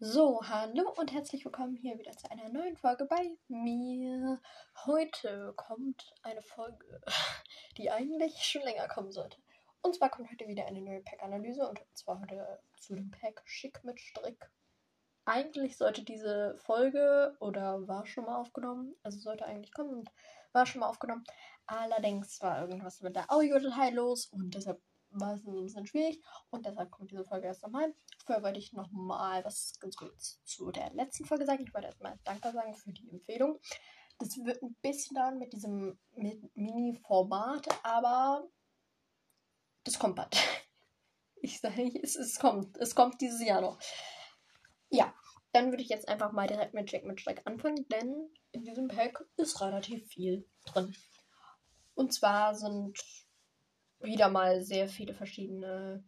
So, hallo und herzlich willkommen hier wieder zu einer neuen Folge bei mir. Heute kommt eine Folge, die eigentlich schon länger kommen sollte. Und zwar kommt heute wieder eine neue Pack-Analyse und zwar heute zu dem Pack Schick mit Strick. Eigentlich sollte diese Folge oder war schon mal aufgenommen, also sollte eigentlich kommen und war schon mal aufgenommen. Allerdings war irgendwas mit der Audiodatei los und deshalb war es ein bisschen schwierig und deshalb kommt diese Folge erst nochmal. Vorher wollte ich nochmal was ganz kurz zu der letzten Folge sagen. Ich wollte erstmal Danke sagen für die Empfehlung. Das wird ein bisschen dauern mit diesem Mini-Format, aber das kommt bald. Ich sage nicht, es, es kommt. Es kommt dieses Jahr noch. Ja, dann würde ich jetzt einfach mal direkt mit Jack mit Streck anfangen, denn in diesem Pack ist relativ viel drin. Und zwar sind wieder mal sehr viele verschiedene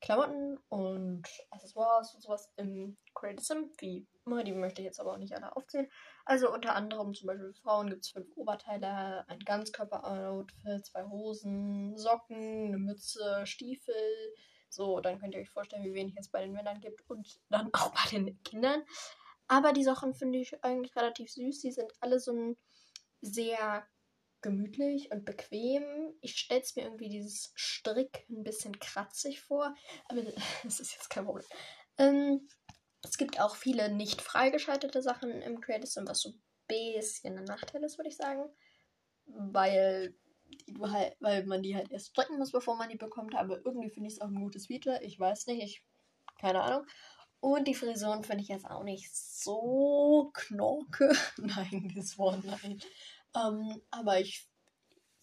Klamotten und Accessoires und sowas im Creative Sim, wie immer. Die möchte ich jetzt aber auch nicht alle aufzählen. Also unter anderem zum Beispiel Frauen gibt es fünf Oberteile, ein Ganzkörper-Outfit, zwei Hosen, Socken, eine Mütze, Stiefel. So, dann könnt ihr euch vorstellen, wie wenig es bei den Männern gibt und dann auch bei den Kindern. Aber die Sachen finde ich eigentlich relativ süß. Die sind alle so ein sehr gemütlich und bequem. Ich stelle es mir irgendwie dieses Strick ein bisschen kratzig vor, aber das ist jetzt kein Problem. Ähm, es gibt auch viele nicht freigeschaltete Sachen im Creative Sim, was so ein bisschen ein Nachteil ist, würde ich sagen. Weil, halt, weil man die halt erst stricken muss, bevor man die bekommt. Aber irgendwie finde ich es auch ein gutes Feature. Ich weiß nicht, ich. Keine Ahnung. Und die Frisuren finde ich jetzt auch nicht so knorke. nein, das Wort, nein. Ähm, aber ich,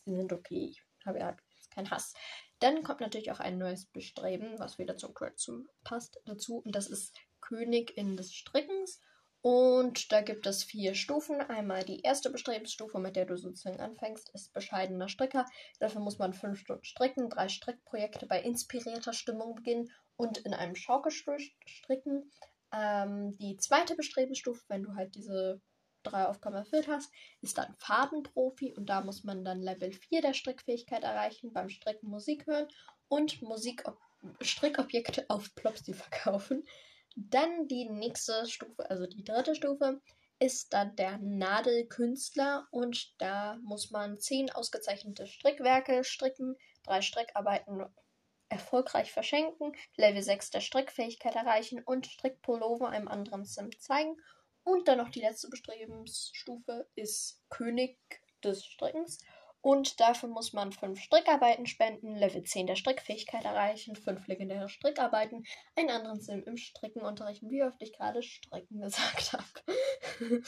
sie sind okay. Ich habe ja keinen Hass. Dann kommt natürlich auch ein neues Bestreben, was wieder zum Creative passt dazu. Und das ist Königin des Strickens. Und da gibt es vier Stufen. Einmal die erste Bestrebensstufe, mit der du sozusagen anfängst, ist bescheidener Stricker. Dafür muss man fünf Stunden stricken, drei Strickprojekte bei inspirierter Stimmung beginnen und in einem Schaukelstuhl stricken. Ähm, die zweite Bestrebensstufe, wenn du halt diese drei Aufgaben erfüllt hast, ist dann Fadenprofi und da muss man dann Level 4 der Strickfähigkeit erreichen, beim Stricken Musik hören und Musik Strickobjekte auf Plopsy verkaufen. Dann die nächste Stufe, also die dritte Stufe, ist dann der Nadelkünstler und da muss man zehn ausgezeichnete Strickwerke stricken, drei Strickarbeiten erfolgreich verschenken, Level 6 der Strickfähigkeit erreichen und Strickpullover einem anderen Sim zeigen und dann noch die letzte Bestrebensstufe ist König des Strickens. Und dafür muss man 5 Strickarbeiten spenden, Level 10 der Strickfähigkeit erreichen, 5 legendäre Strickarbeiten, einen anderen Sim im Stricken unterrichten, wie oft ich gerade Stricken gesagt habe.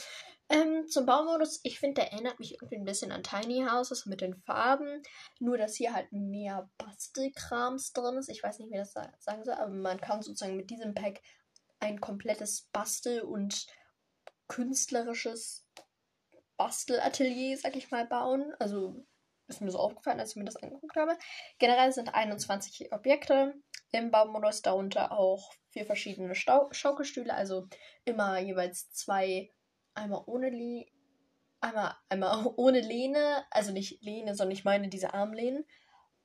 ähm, zum Baumodus, ich finde, der erinnert mich irgendwie ein bisschen an Tiny Houses mit den Farben, nur dass hier halt mehr Bastelkrams drin ist. Ich weiß nicht, wie das sagen soll, aber man kann sozusagen mit diesem Pack ein komplettes Bastel- und künstlerisches Bastelatelier, sag ich mal, bauen. Also ist mir so aufgefallen, als ich mir das angeguckt habe. Generell sind 21 Objekte im Baumodus, darunter auch vier verschiedene Stau Schaukelstühle, also immer jeweils zwei, einmal ohne Lehne, einmal, einmal ohne Lehne, also nicht Lehne, sondern ich meine diese Armlehnen.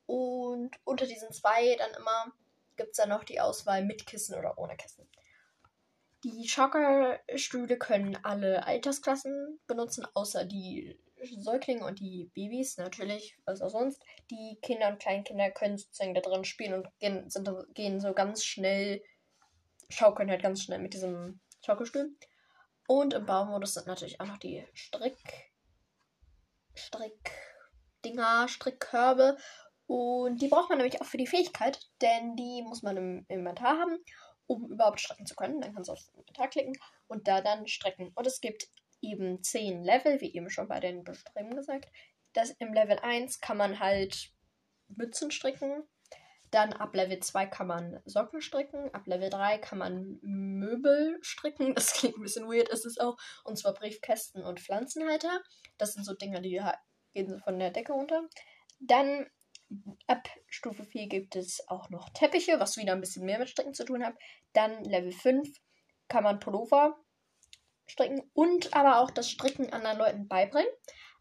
Und unter diesen zwei dann immer gibt es dann noch die Auswahl mit Kissen oder ohne Kissen. Die Schaukelstühle können alle Altersklassen benutzen, außer die Säuglinge und die Babys, natürlich, was auch sonst. Die Kinder und Kleinkinder können sozusagen da drin spielen und gehen, sind, gehen so ganz schnell, schaukeln halt ganz schnell mit diesem Schaukelstuhl. Und im Baumodus sind natürlich auch noch die Strick, Strickdinger, Strickkörbe. Und die braucht man nämlich auch für die Fähigkeit, denn die muss man im Inventar haben um überhaupt strecken zu können. Dann kannst du auf das Inventar klicken und da dann strecken. Und es gibt eben 10 Level, wie eben schon bei den Bestreben gesagt. Das im Level 1 kann man halt Mützen stricken. Dann ab Level 2 kann man Socken stricken. Ab Level 3 kann man Möbel stricken. Das klingt ein bisschen weird, ist es auch. Und zwar Briefkästen und Pflanzenhalter. Das sind so Dinge, die gehen so von der Decke runter. Dann Ab Stufe 4 gibt es auch noch Teppiche, was wieder ein bisschen mehr mit Stricken zu tun hat. Dann Level 5 kann man Pullover stricken und aber auch das Stricken anderen Leuten beibringen.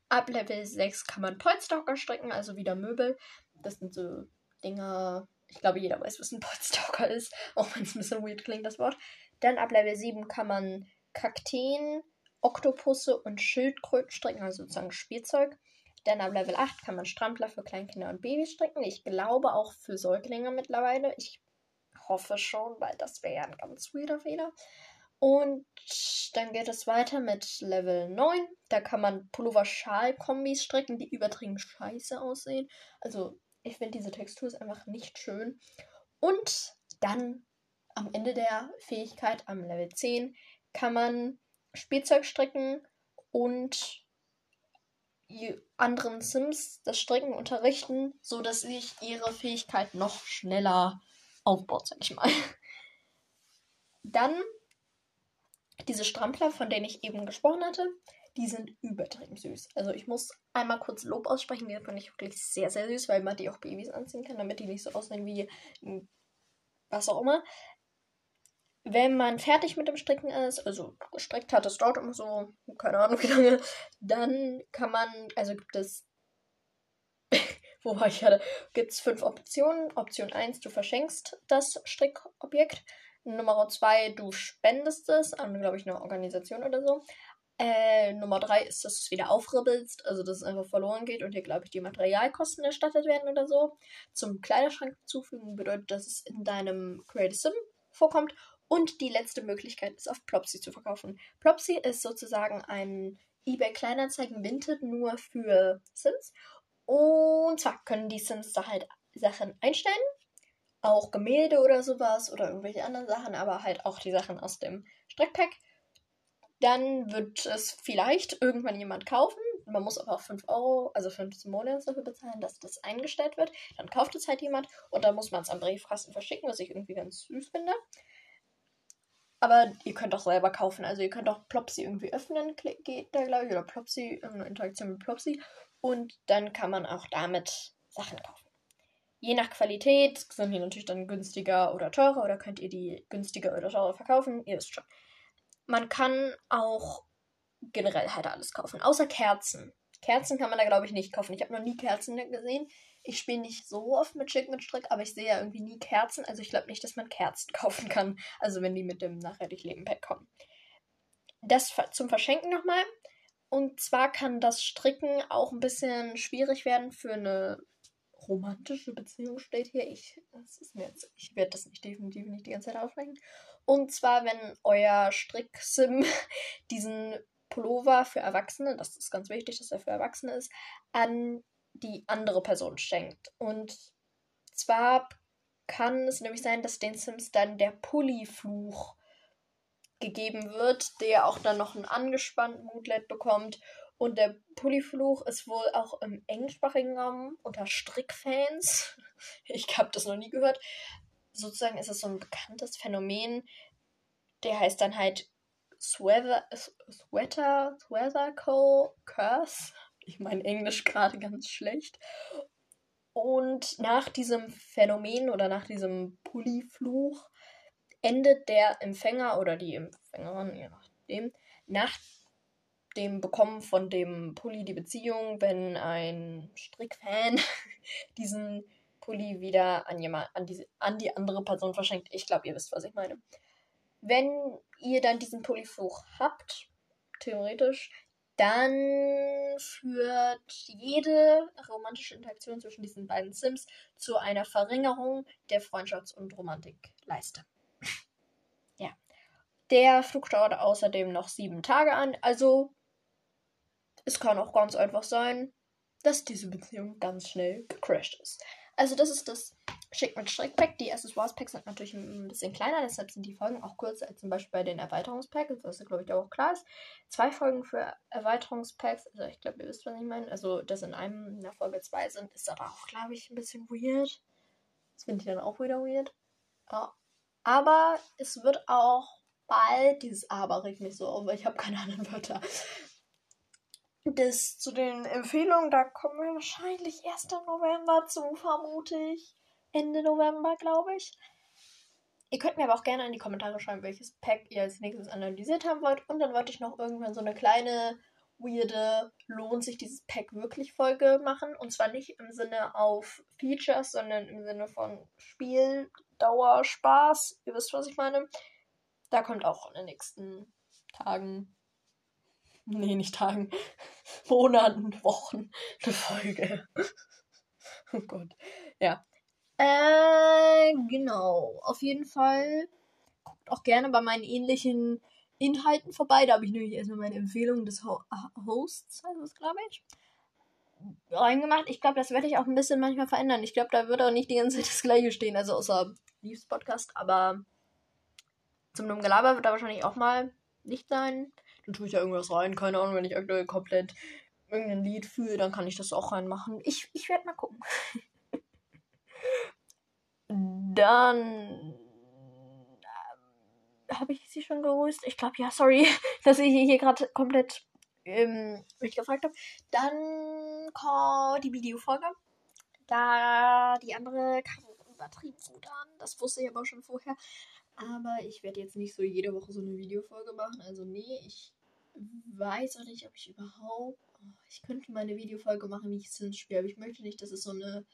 Ab Level 6 kann man Polsterhocker stricken, also wieder Möbel. Das sind so Dinger, Ich glaube, jeder weiß, was ein Potstalker ist, auch wenn es ein bisschen weird klingt, das Wort. Dann ab Level 7 kann man Kakteen, Oktopusse und Schildkröten stricken, also sozusagen Spielzeug. Dann ab Level 8 kann man Strampler für Kleinkinder und Babys stricken. Ich glaube auch für Säuglinge mittlerweile. Ich hoffe schon, weil das wäre ja ein ganz weirder Fehler. Und dann geht es weiter mit Level 9. Da kann man Pullover-Schal-Kombis stricken, die übertrieben scheiße aussehen. Also, ich finde diese Textur ist einfach nicht schön. Und dann am Ende der Fähigkeit, am Level 10, kann man Spielzeug stricken und anderen Sims das Stricken unterrichten, sodass sich ihre Fähigkeit noch schneller aufbaut, sag ich mal. Dann diese Strampler, von denen ich eben gesprochen hatte, die sind übertrieben süß. Also ich muss einmal kurz Lob aussprechen, die finde ich wirklich sehr, sehr süß, weil man die auch Babys anziehen kann, damit die nicht so aussehen wie was auch immer. Wenn man fertig mit dem Stricken ist, also gestrickt hat, das dauert immer so, keine Ahnung wie lange, dann kann man, also gibt es, wo war ich gerade, gibt es fünf Optionen. Option 1, du verschenkst das Strickobjekt. Nummer 2, du spendest es an, glaube ich, eine Organisation oder so. Äh, Nummer 3 ist, dass du es wieder aufribbelst, also dass es einfach verloren geht und dir, glaube ich, die Materialkosten erstattet werden oder so. Zum Kleiderschrank zufügen bedeutet, dass es in deinem Creative Sim vorkommt. Und die letzte Möglichkeit ist, auf Plopsy zu verkaufen. Plopsy ist sozusagen ein eBay Kleinanzeigen Vinted nur für Sims. Und zwar können die Sims da halt Sachen einstellen auch Gemälde oder sowas oder irgendwelche anderen Sachen, aber halt auch die Sachen aus dem Streckpack. Dann wird es vielleicht irgendwann jemand kaufen. Man muss aber auch 5 Euro, also 15 Monate dafür bezahlen, dass das eingestellt wird. Dann kauft es halt jemand und dann muss man es am Briefkasten verschicken, was ich irgendwie ganz süß finde. Aber ihr könnt auch selber kaufen. Also ihr könnt auch Plopsy irgendwie öffnen, geht da glaube ich, oder Plopsy, irgendeine Interaktion mit Plopsy. Und dann kann man auch damit Sachen kaufen. Je nach Qualität sind die natürlich dann günstiger oder teurer oder könnt ihr die günstiger oder teurer verkaufen. Ihr wisst schon. Man kann auch generell halt alles kaufen, außer Kerzen. Kerzen kann man da glaube ich nicht kaufen. Ich habe noch nie Kerzen gesehen. Ich spiele nicht so oft mit Schick mit Strick, aber ich sehe ja irgendwie nie Kerzen. Also ich glaube nicht, dass man Kerzen kaufen kann. Also wenn die mit dem nachhaltig Leben Pack kommen. Das zum Verschenken nochmal. Und zwar kann das Stricken auch ein bisschen schwierig werden für eine romantische Beziehung steht hier. Ich, ich werde das nicht definitiv nicht die ganze Zeit aufsprechen. Und zwar, wenn euer Stricksim diesen Pullover für Erwachsene, das ist ganz wichtig, dass er für Erwachsene ist, an die andere Person schenkt. Und zwar kann es nämlich sein, dass den Sims dann der Pulli-Fluch gegeben wird, der auch dann noch einen angespannten Moodlet bekommt und der Pulli-Fluch ist wohl auch im englischsprachigen Raum unter Strickfans. Ich habe das noch nie gehört. Sozusagen ist es so ein bekanntes Phänomen. Der heißt dann halt Sweater, Sweater, Sweater. Curse. Ich meine Englisch gerade ganz schlecht. Und nach diesem Phänomen oder nach diesem Pulli-Fluch endet der Empfänger oder die Empfängerin, je nachdem, nach dem Bekommen von dem Pulli die Beziehung, wenn ein Strickfan diesen Pulli wieder an, jemand, an, die, an die andere Person verschenkt. Ich glaube, ihr wisst, was ich meine. Wenn ihr dann diesen Pulli-Fluch habt, theoretisch, dann führt jede romantische Interaktion zwischen diesen beiden Sims zu einer Verringerung der Freundschafts- und Romantikleiste. ja. Der Flug dauert außerdem noch sieben Tage an, also es kann auch ganz einfach sein, dass diese Beziehung ganz schnell gecrashed ist. Also das ist das Schick mit Strickpack. Die Accessoires-Packs sind natürlich ein bisschen kleiner, deshalb sind die Folgen auch kürzer als zum Beispiel bei den Erweiterungspacks, was glaube ich auch klar ist. Zwei Folgen für Erweiterungspacks, also ich glaube, ihr wisst, was ich meine. Also, dass in einem in der Folge zwei sind, ist aber auch, glaube ich, ein bisschen weird. Das finde ich dann auch wieder weird. Ja. Aber es wird auch bald, dieses Aber regt mich so auf, weil ich habe keine anderen Wörter. Das zu den Empfehlungen, da kommen wir wahrscheinlich erst im November zu, vermute ich. Ende November, glaube ich. Ihr könnt mir aber auch gerne in die Kommentare schreiben, welches Pack ihr als nächstes analysiert haben wollt. Und dann wollte ich noch irgendwann so eine kleine weirde lohnt sich dieses Pack wirklich Folge machen. Und zwar nicht im Sinne auf Features, sondern im Sinne von Spiel, Dauer, Spaß. Ihr wisst, was ich meine. Da kommt auch in den nächsten Tagen. Nee, nicht Tagen. Monaten, Wochen eine Folge. oh Gott. Ja. Äh, genau. Auf jeden Fall guckt auch gerne bei meinen ähnlichen Inhalten vorbei. Da habe ich nämlich erstmal meine Empfehlung des Ho Hosts, also das glaube ich, reingemacht. Ich glaube, das werde ich auch ein bisschen manchmal verändern. Ich glaube, da wird auch nicht die ganze Zeit das gleiche stehen, also außer Leaves Podcast, aber zum Dumm Gelaber wird da wahrscheinlich auch mal nicht sein. Dann tue ich da irgendwas rein, keine Ahnung, wenn ich aktuell komplett irgendein Lied fühle, dann kann ich das auch reinmachen. Ich, ich werde mal gucken. dann habe ich sie schon gegrüßt? Ich glaube, ja, sorry, dass ich hier gerade komplett ähm, mich gefragt habe. Dann kommt die Videofolge. Da die andere kam übertrieben gut an. Das wusste ich aber schon vorher. Aber ich werde jetzt nicht so jede Woche so eine Videofolge machen. Also nee, ich weiß auch nicht, ob ich überhaupt... Oh, ich könnte mal eine Videofolge machen, wie ich Sims spiele. Aber ich möchte nicht, dass es so eine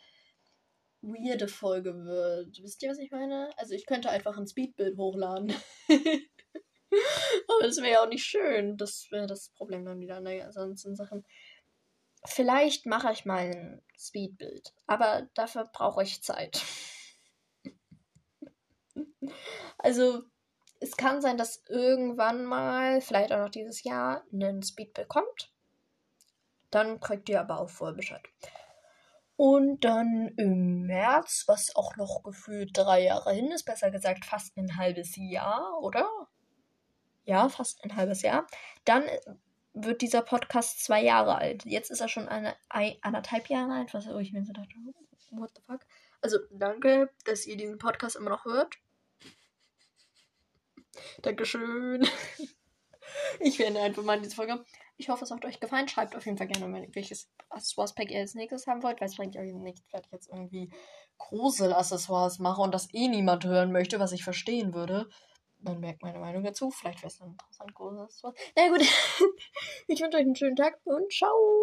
weirde Folge wird. Wisst ihr, was ich meine? Also ich könnte einfach ein Speedbild hochladen. Aber das wäre ja auch nicht schön. Das wäre das Problem dann wieder. Naja, ansonsten Sachen. Vielleicht mache ich mal ein Speedbild. Aber dafür brauche ich Zeit. Also, es kann sein, dass irgendwann mal, vielleicht auch noch dieses Jahr, ein Speedbild kommt. Dann kriegt ihr aber auch vorher Bescheid. Und dann im März, was auch noch gefühlt drei Jahre hin ist, besser gesagt fast ein halbes Jahr, oder? Ja, fast ein halbes Jahr. Dann wird dieser Podcast zwei Jahre alt. Jetzt ist er schon eine, ein, anderthalb Jahre alt, was ich mir so dachte, what the fuck? Also danke, dass ihr diesen Podcast immer noch hört. Dankeschön. Ich werde einfach mal in diese Folge. Ich hoffe, es hat euch gefallen. Schreibt auf jeden Fall gerne welches Accessoires-Pack ihr als nächstes haben wollt, weil es bringt euch nichts, wenn ich jetzt irgendwie Grusel-Accessoires mache und das eh niemand hören möchte, was ich verstehen würde. Dann merkt meine Meinung dazu. Vielleicht wäre es dann interessant, Grusel-Accessoires. Na gut. ich wünsche euch einen schönen Tag und ciao.